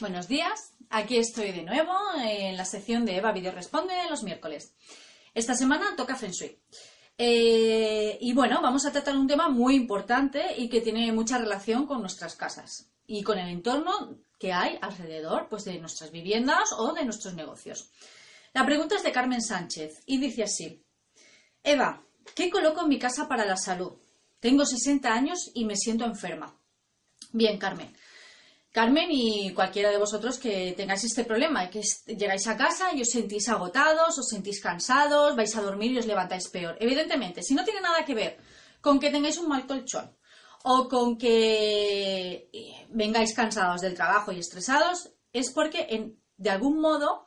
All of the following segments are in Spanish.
Buenos días, aquí estoy de nuevo en la sección de Eva Video Responde los miércoles. Esta semana toca Feng. Eh, y bueno, vamos a tratar un tema muy importante y que tiene mucha relación con nuestras casas y con el entorno que hay alrededor pues, de nuestras viviendas o de nuestros negocios. La pregunta es de Carmen Sánchez y dice así: Eva, ¿qué coloco en mi casa para la salud? Tengo 60 años y me siento enferma. Bien, Carmen. Carmen y cualquiera de vosotros que tengáis este problema, que llegáis a casa y os sentís agotados, os sentís cansados, vais a dormir y os levantáis peor. Evidentemente, si no tiene nada que ver con que tengáis un mal colchón o con que eh, vengáis cansados del trabajo y estresados, es porque de algún modo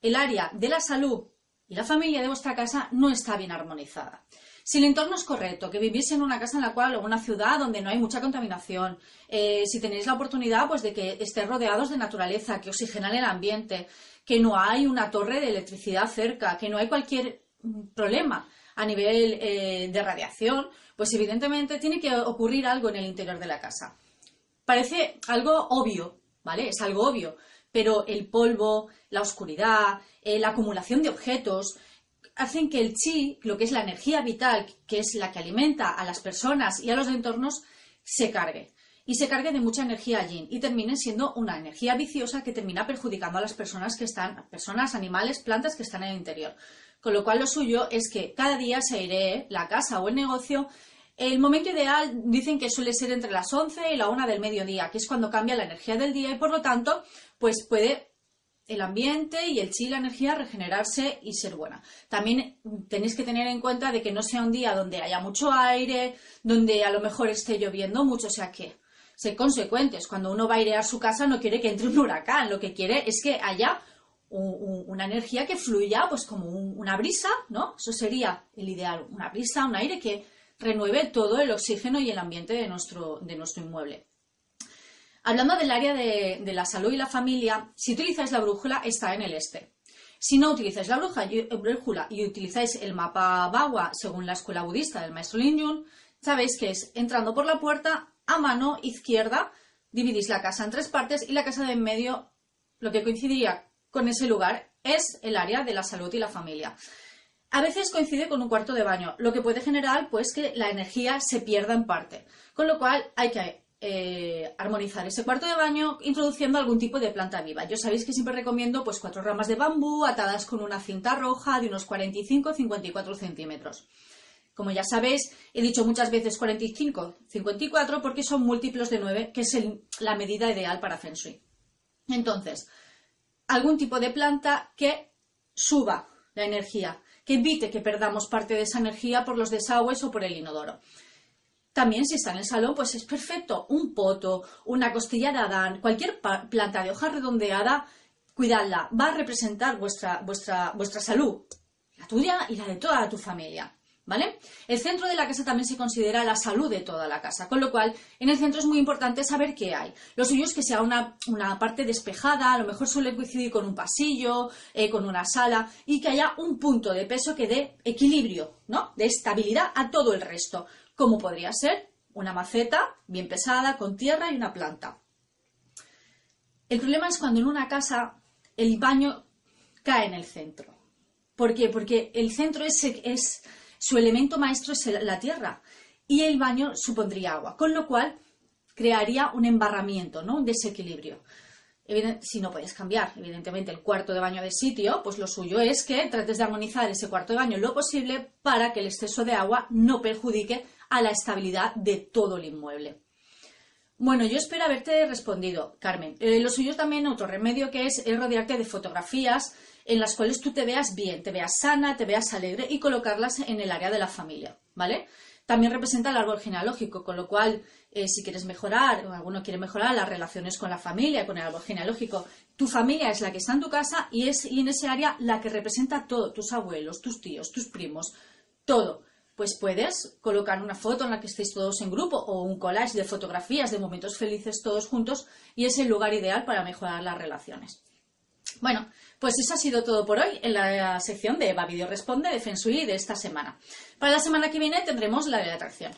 el área de la salud y la familia de vuestra casa no está bien armonizada. Si el entorno es correcto, que vivís en una casa en la cual o una ciudad donde no hay mucha contaminación, eh, si tenéis la oportunidad pues de que estéis rodeados de naturaleza, que oxigenan el ambiente, que no hay una torre de electricidad cerca, que no hay cualquier mm, problema a nivel eh, de radiación, pues evidentemente tiene que ocurrir algo en el interior de la casa. Parece algo obvio, ¿vale? Es algo obvio, pero el polvo, la oscuridad, eh, la acumulación de objetos, hacen que el chi, lo que es la energía vital, que es la que alimenta a las personas y a los entornos, se cargue. Y se cargue de mucha energía yin y termine siendo una energía viciosa que termina perjudicando a las personas que están, personas, animales, plantas que están en el interior. Con lo cual lo suyo es que cada día se airee la casa o el negocio. El momento ideal dicen que suele ser entre las 11 y la 1 del mediodía, que es cuando cambia la energía del día y por lo tanto pues puede el ambiente y el chi, la energía, regenerarse y ser buena. También tenéis que tener en cuenta de que no sea un día donde haya mucho aire, donde a lo mejor esté lloviendo mucho, o sea que ser consecuentes. Cuando uno va a airear su casa no quiere que entre un huracán, lo que quiere es que haya una energía que fluya pues como una brisa, ¿no? Eso sería el ideal, una brisa, un aire que renueve todo el oxígeno y el ambiente de nuestro, de nuestro inmueble. Hablando del área de, la salud y la familia, si utilizáis la brújula, está en el este. Si no utilizáis la brújula y utilizáis el mapa Bawa según la escuela budista del maestro Lin Yun, sabéis que es entrando por la puerta a mano izquierda, dividís la casa en tres partes y la casa de en medio, lo que coincidiría con ese lugar, es el área de la salud y la familia. A veces coincide con un cuarto de baño, lo que puede generar pues que la energía se pierda en parte, con lo cual hay que eh, armonizar ese cuarto de baño introduciendo algún tipo de planta viva. Yo sabéis que siempre recomiendo pues cuatro ramas de bambú atadas con una cinta roja de unos 45-54 centímetros. Como ya sabéis, he dicho muchas veces 45-54 porque son múltiplos de 9, que es la medida ideal para Feng Shui. Entonces, algún tipo de planta que suba la energía, que evite que perdamos parte de esa energía por los desagües o por el inodoro. También si está en el salón, pues es perfecto. Un poto, una costilla de Adán, cualquier planta de hoja redondeada, cuidadla. Va a representar vuestra, vuestra, vuestra salud, la tuya y la de toda tu familia. ¿Vale? El centro de la casa también se considera la salud de toda la casa, con lo cual en el centro es muy importante saber qué hay. Lo suyo es que sea una, parte despejada, a lo mejor suele coincidir con un pasillo, eh, con una sala, y que haya un punto de peso que dé equilibrio, ¿no? De estabilidad a todo el resto como podría ser una maceta bien pesada con tierra y una planta. El problema es cuando en una casa el baño cae en el centro. ¿Por qué? Porque el centro es, su elemento maestro es la tierra y el baño supondría agua, con lo cual crearía un embarramiento, ¿no? un desequilibrio si no puedes cambiar, evidentemente, el cuarto de baño de sitio, pues lo suyo es que trates de armonizar ese cuarto de baño lo posible para que el exceso de agua no perjudique a la estabilidad de todo el inmueble. Bueno, yo espero haberte respondido, Carmen. Eh, lo suyo también, otro remedio que es, rodearte de fotografías en las cuales tú te veas bien, te veas sana, te veas alegre y colocarlas en el área de la familia, ¿vale? También representa el árbol genealógico, con lo cual, eh, si quieres mejorar, o alguno quiere mejorar las relaciones con la familia, con el árbol genealógico, tu familia es la que está en tu casa y es y en ese área la que representa todo, tus abuelos, tus tíos, tus primos, todo. Pues puedes colocar una foto en la que estéis todos en grupo o un collage de fotografías de momentos felices todos juntos y es el lugar ideal para mejorar las relaciones. Bueno, pues eso ha sido todo por hoy en la sección de Eva Video Responde de Feng Shui de esta semana. Para la semana que viene tendremos la ley de atracción.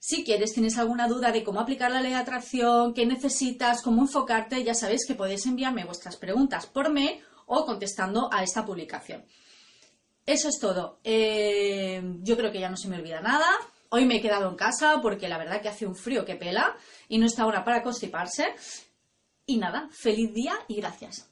Si quieres, tienes alguna duda de cómo aplicar la ley de atracción, qué necesitas, cómo enfocarte, ya sabéis que podéis enviarme vuestras preguntas por mail o contestando a esta publicación. Eso es todo. Eh, yo creo que ya no se me olvida nada. Hoy me he quedado en casa porque la verdad que hace un frío que pela y no está ahora para constiparse. Y nada, feliz día y gracias.